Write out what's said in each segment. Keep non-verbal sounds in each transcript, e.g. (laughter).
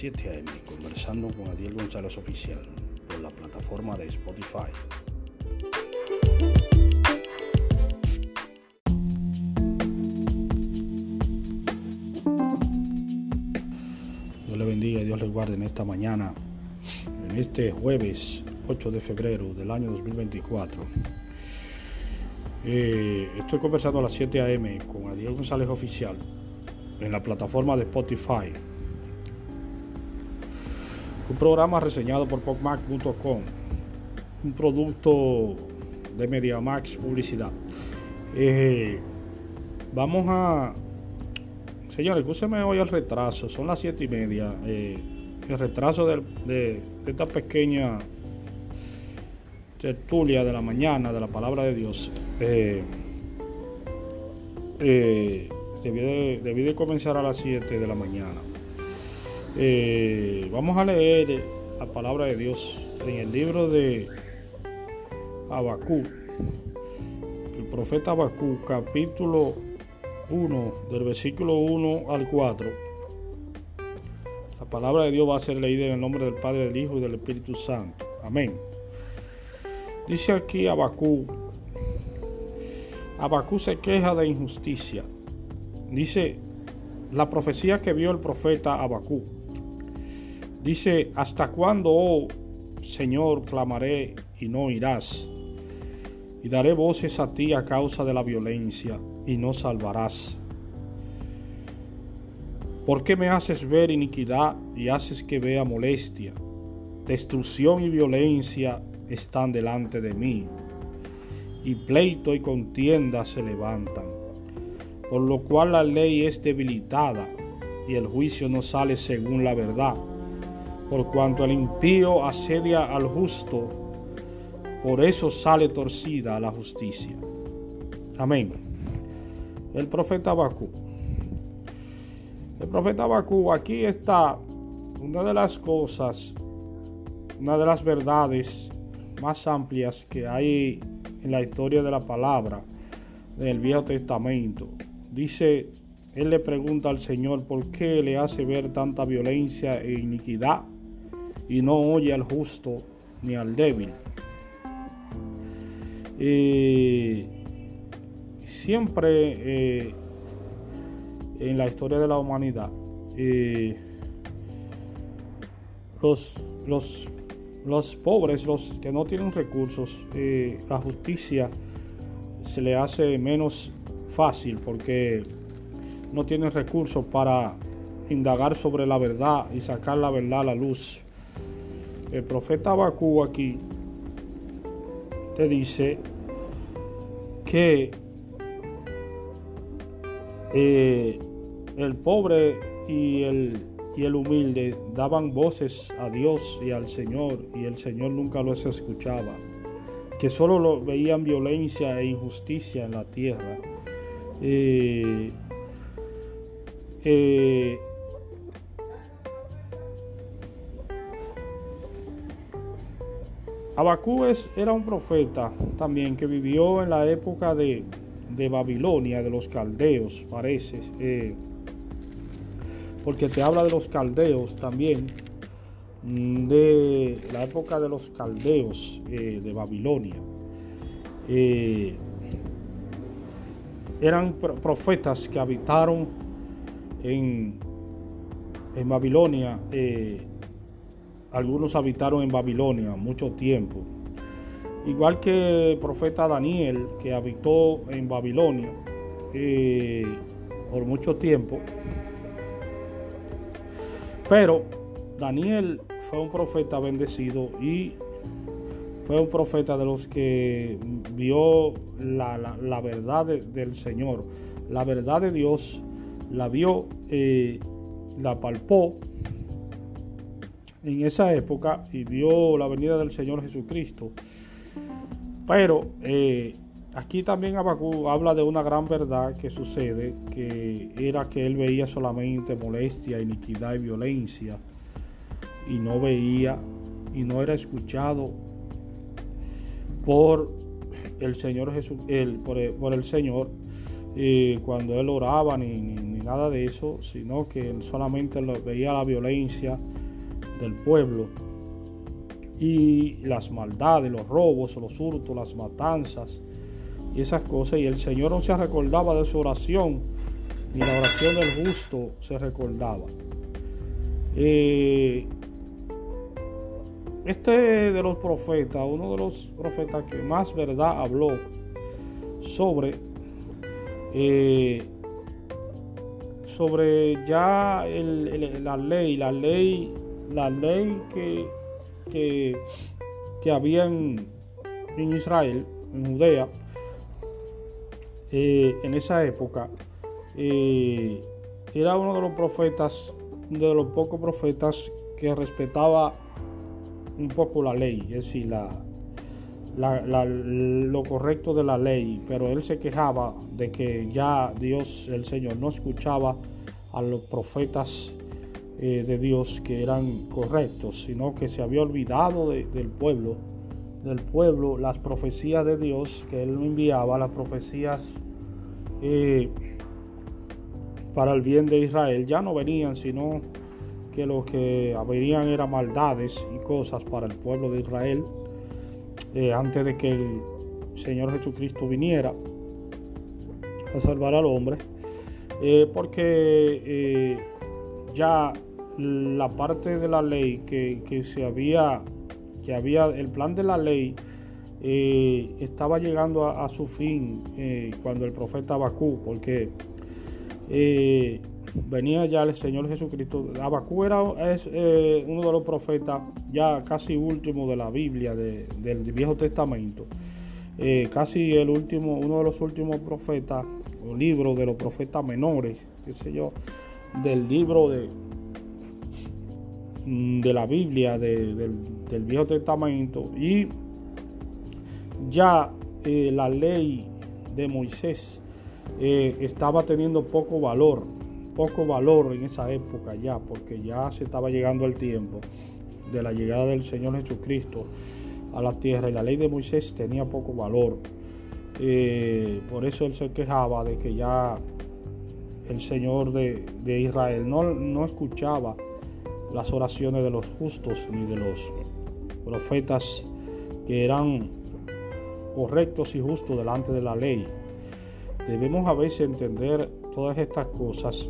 7 a.m. conversando con Adiel González Oficial por la plataforma de Spotify. Dios le bendiga y Dios le guarde en esta mañana, en este jueves 8 de febrero del año 2024. Eh, estoy conversando a las 7 a.m. con Adiel González Oficial en la plataforma de Spotify. Un programa reseñado por popmac.com, un producto de MediaMax Publicidad. Eh, vamos a. Señores, escúcheme hoy el retraso, son las 7 y media. Eh, el retraso de, esta pequeña tertulia de la mañana de la palabra de Dios. Eh, eh, de, de, comenzar a las 7 de la mañana. Eh, vamos a leer la palabra de Dios en el libro de Abacú, el profeta Abacú, capítulo 1, del versículo 1 al 4. La palabra de Dios va a ser leída en el nombre del Padre, del Hijo y del Espíritu Santo. Amén. Dice aquí Abacú. Abacú se queja de injusticia. Dice la profecía que vio el profeta Abacú. Dice, ¿hasta cuándo, oh Señor, clamaré y no irás? Y daré voces a ti a causa de la violencia y no salvarás. ¿Por qué me haces ver iniquidad y haces que vea molestia? Destrucción y violencia están delante de mí, y pleito y contienda se levantan, por lo cual la ley es debilitada y el juicio no sale según la verdad, por cuanto el impío asedia al justo, por eso sale torcida la justicia. Amén. El profeta Bakú. El profeta Bakú, aquí está una de las cosas, una de las verdades más amplias que hay en la historia de la palabra del Viejo Testamento. Dice, él le pregunta al Señor por qué le hace ver tanta violencia e iniquidad y no oye al justo ni al débil. Eh, siempre eh, en la historia de la humanidad, eh, los, los los pobres, los que no tienen recursos, eh, la justicia se le hace menos fácil porque no tienen recursos para indagar sobre la verdad y sacar la verdad a la luz. El profeta Bakú aquí te dice que eh, el pobre y el y el humilde daban voces a Dios y al Señor y el Señor nunca los escuchaba, que solo lo veían violencia e injusticia en la tierra. Eh, eh, Abacúes era un profeta también que vivió en la época de, de Babilonia, de los caldeos, parece. Eh, porque te habla de los caldeos también, mm, de la época de los caldeos eh, de Babilonia. Eh, eran profetas que habitaron en, en Babilonia. Algunos habitaron en Babilonia mucho tiempo. Igual que el profeta Daniel, que habitó en Babilonia por mucho tiempo. Pero Daniel fue un profeta bendecido y fue un profeta de los que vio la, verdad del Señor, la verdad de Dios, la vio, eh, la palpó en esa época y vio la venida del Señor Jesucristo. Pero eh, aquí también Abacú habla de una gran verdad que sucede, que era que él veía solamente molestia, iniquidad y violencia, y no veía y no era escuchado por el Señor Jesús, por, el, Señor, cuando él oraba ni, nada de eso, sino que solamente veía la violencia del pueblo y las maldades, los robos, los hurtos, las matanzas y esas cosas. Y el Señor no se recordaba de su oración, ni la oración del justo se recordaba. Eh, este de los profetas, uno de los profetas que más verdad habló sobre eh, sobre ya la ley, la ley, la ley que, que, que había en, Israel, en Judea, eh, en esa época, eh, era uno de los profetas, de los pocos profetas que respetaba un poco la ley, es decir, la, lo correcto de la ley, pero él se quejaba de que ya Dios, el Señor, no escuchaba a los profetas eh, de Dios que eran correctos, sino que se había olvidado del pueblo, del pueblo, las profecías de Dios que él enviaba, las profecías eh, para el bien de Israel, ya no venían, sino que lo que venían eran maldades y cosas para el pueblo de Israel eh, antes de que el Señor Jesucristo viniera a salvar al hombre, porque ya la parte de la ley que, se había, que había, el plan de la ley estaba llegando a, su fin cuando el profeta Abacú, porque venía ya el Señor Jesucristo. Abacú era es, eh, uno de los profetas ya casi último de la Biblia, del Viejo Testamento. Eh, casi el último, uno de los últimos profetas, o libro de los profetas menores, qué sé yo, del libro de, de la Biblia, del, Viejo Testamento. Y ya eh, la ley de Moisés estaba teniendo poco valor poco valor en esa época ya, porque ya se estaba llegando el tiempo de la llegada del Señor Jesucristo a la tierra y la ley de Moisés tenía poco valor. Eh, por eso él se quejaba de que ya el Señor de, Israel no, no escuchaba las oraciones de los justos ni de los profetas que eran correctos y justos delante de la ley. Debemos a veces entender todas estas cosas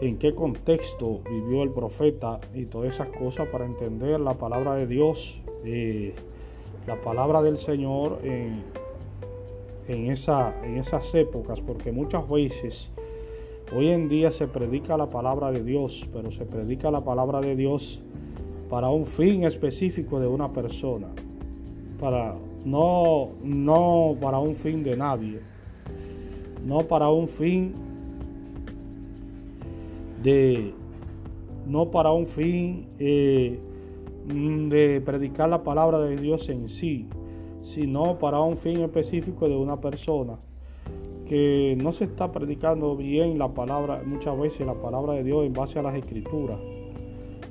en qué contexto vivió el profeta y todas esas cosas para entender la palabra de Dios, eh, la palabra del Señor en, esa, en esas épocas, porque muchas veces hoy en día se predica la palabra de Dios, pero se predica la palabra de Dios para un fin específico de una persona, para no, no para un fin de nadie, no para un fin de no para un fin eh, de predicar la palabra de Dios en sí, sino para un fin específico de una persona que no se está predicando bien la palabra, muchas veces la palabra de Dios en base a las escrituras.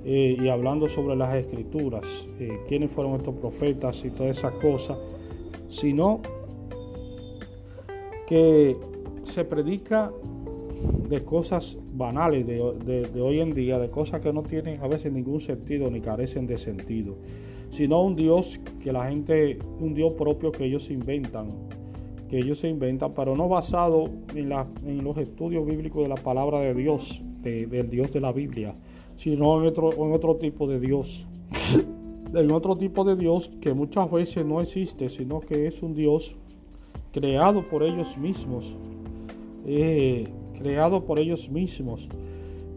Eh, y hablando sobre las escrituras, eh, quiénes fueron estos profetas y todas esas cosas, sino que se predica de cosas banales de, hoy en día, de cosas que no tienen a veces ningún sentido ni carecen de sentido, sino un Dios que la gente, un Dios propio que ellos inventan, que ellos se inventan, pero no basado en, los estudios bíblicos de la palabra de Dios, del Dios de la Biblia, sino en otro, en otro tipo de Dios. (laughs) en otro tipo de Dios que muchas veces no existe, sino que es un Dios creado por ellos mismos. Eh, creado por ellos mismos,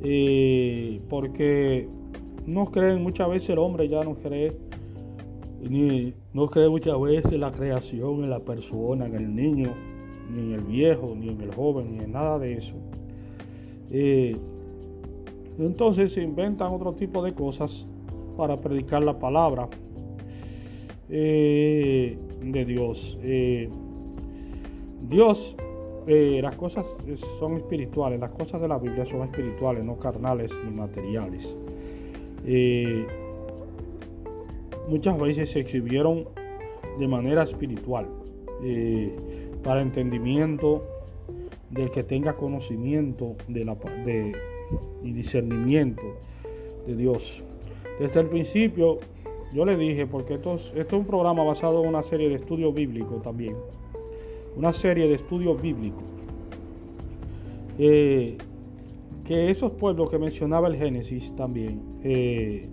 eh, porque no creen muchas veces el hombre ya no cree, ni no cree muchas veces la creación, en la persona, en el niño, ni en el viejo, ni en el joven, ni en nada de eso. Eh, entonces se inventan otro tipo de cosas para predicar la palabra eh, de Dios. Dios eh, las cosas son espirituales, las cosas de la Biblia son espirituales, no carnales ni materiales. Muchas veces se escribieron de manera espiritual, eh, para entendimiento del que tenga conocimiento de la, de, y discernimiento de Dios. Desde el principio yo le dije, porque esto es, esto es un programa basado en una serie de estudios bíblicos también, una serie de estudios bíblicos, eh, que esos pueblos que mencionaba el Génesis también, eh,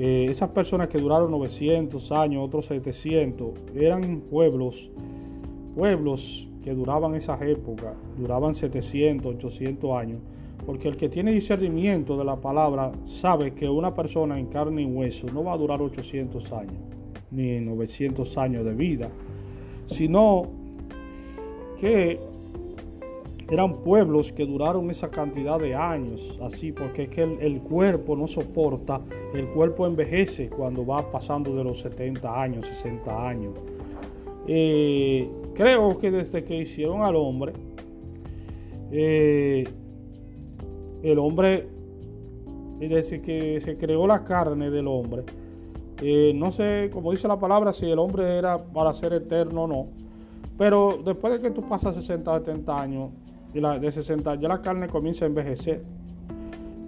eh, esas personas que duraron 900 años, otros 700, eran pueblos, pueblos que duraban esas épocas, duraban 700, 800 años, porque el que tiene discernimiento de la palabra sabe que una persona en carne y hueso no va a durar 800 años, ni 900 años de vida, sino que eran pueblos que duraron esa cantidad de años, así, porque es que el, cuerpo no soporta, el cuerpo envejece cuando va pasando de los 70 años, 60 años. Eh, creo que desde que hicieron al hombre, eh, el hombre, desde que se creó la carne del hombre, eh, no sé, como dice la palabra, si el hombre era para ser eterno o no, pero después de que tú pasas 60, 70 años, y la, de 60 ya la carne comienza a envejecer.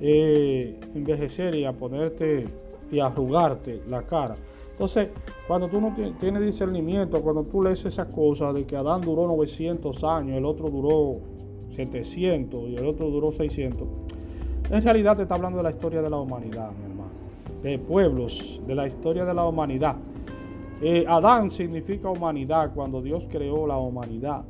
Eh, envejecer y a ponerte y a arrugarte la cara. Entonces, cuando tú no tienes discernimiento, cuando tú lees esas cosas de que Adán duró 900 años, el otro duró 700 y el otro duró 600, en realidad te está hablando de la historia de la humanidad, mi hermano, de pueblos, de la historia de la humanidad. Eh, Adán significa humanidad cuando Dios creó la humanidad.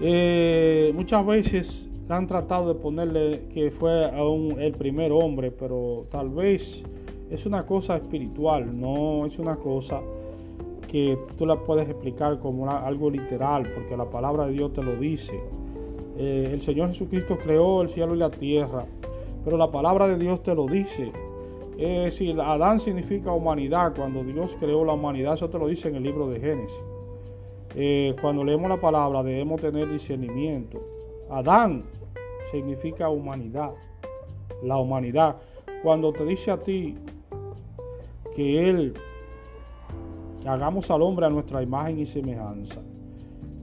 Eh, muchas veces han tratado de ponerle que fue el primer hombre, pero tal vez es una cosa espiritual, no es una cosa que tú la puedes explicar como algo literal, porque la palabra de Dios te lo dice. Eh, el Señor Jesucristo creó el cielo y la tierra, pero la palabra de Dios te lo dice. Eh, si Adán significa humanidad, cuando Dios creó la humanidad, eso te lo dice en el libro de Génesis. Eh, cuando leemos la palabra debemos tener discernimiento. Adán significa humanidad, la humanidad. Cuando te dice a ti que Él, hagamos al hombre a nuestra imagen y semejanza,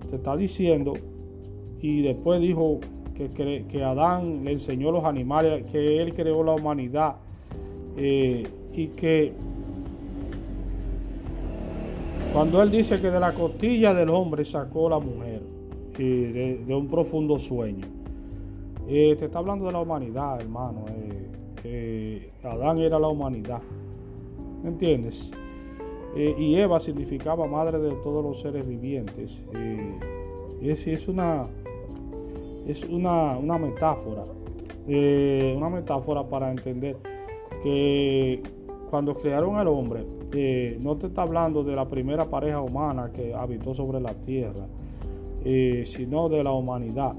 te está diciendo, y después dijo que, que Adán le enseñó los animales, que Él creó la humanidad eh, y que cuando él dice que de la costilla del hombre sacó la mujer de, un profundo sueño, eh, te está hablando de la humanidad, hermano. Eh, Adán era la humanidad. ¿Me entiendes? Eh, y Eva significaba madre de todos los seres vivientes. es, es, una, es una, una metáfora. una metáfora para entender que cuando crearon al hombre, eh, no te está hablando de la primera pareja humana que habitó sobre la tierra, eh, sino de la humanidad.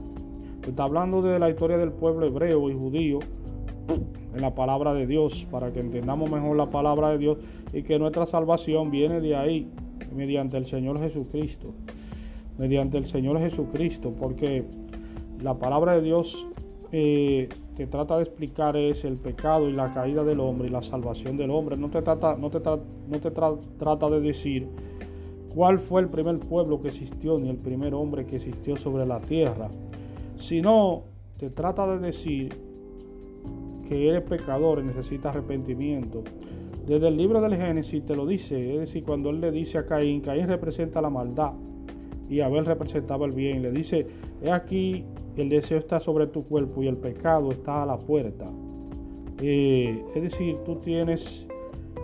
Te está hablando de la historia del pueblo hebreo y judío en la palabra de Dios, para que entendamos mejor la palabra de Dios y que nuestra salvación viene de ahí, mediante el Señor Jesucristo. Mediante el Señor Jesucristo, porque la palabra de Dios eh, te trata de explicar es el pecado y la caída del hombre y la salvación del hombre. No te trata, no te no te trata de decir cuál fue el primer pueblo que existió ni el primer hombre que existió sobre la tierra, sino te trata de decir que eres pecador y necesitas arrepentimiento. Desde el libro del Génesis te lo dice, es decir, cuando él le dice a Caín, Caín representa la maldad y Abel representaba el bien, le dice, he aquí el deseo está sobre tu cuerpo y el pecado está a la puerta. Eh, es decir, tú tienes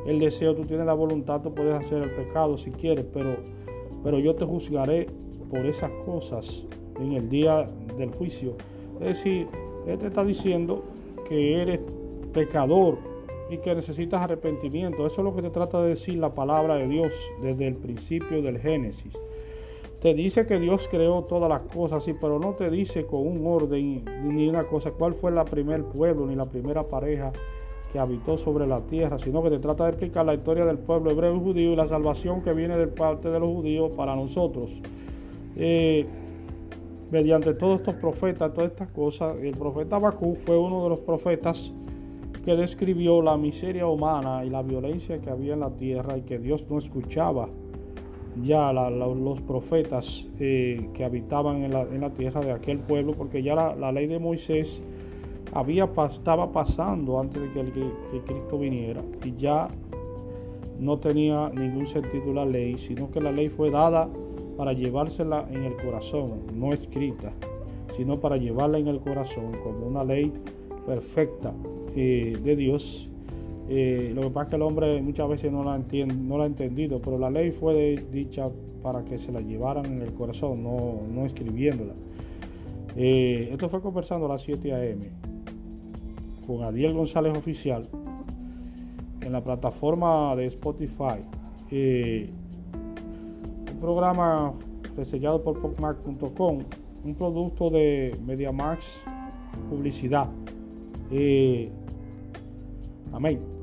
el deseo, tú tienes la voluntad, tú puedes hacer el pecado si quieres, pero, pero yo te juzgaré por esas cosas en el día del juicio. Es decir, Él te está diciendo que eres pecador y que necesitas arrepentimiento. Eso es lo que te trata de decir la palabra de Dios desde el principio del Génesis. Te dice que Dios creó todas las cosas, sí, pero no te dice con un orden ni una cosa, cuál fue la primer pueblo ni la primera pareja que habitó sobre la tierra, sino que te trata de explicar la historia del pueblo hebreo y judío y la salvación que viene de parte de los judíos para nosotros. Eh, mediante todos estos profetas, todas estas cosas, el profeta Bakú fue uno de los profetas que describió la miseria humana y la violencia que había en la tierra y que Dios no escuchaba ya los profetas eh, que habitaban en la, tierra de aquel pueblo, porque ya la, ley de Moisés había, estaba pasando antes de que, que, Cristo viniera y ya no tenía ningún sentido la ley, sino que la ley fue dada para llevársela en el corazón, no escrita, sino para llevarla en el corazón como una ley perfecta eh, de Dios eh, lo que pasa es que el hombre muchas veces no la, entiende, no la ha entendido, pero la ley fue dicha para que se la llevaran en el corazón, no, escribiéndola. Eh, esto fue conversando a las 7 a.m. con Adiel González Oficial en la plataforma de Spotify. Eh, un programa reseñado por popmac.com, un producto de MediaMax Publicidad. Amém.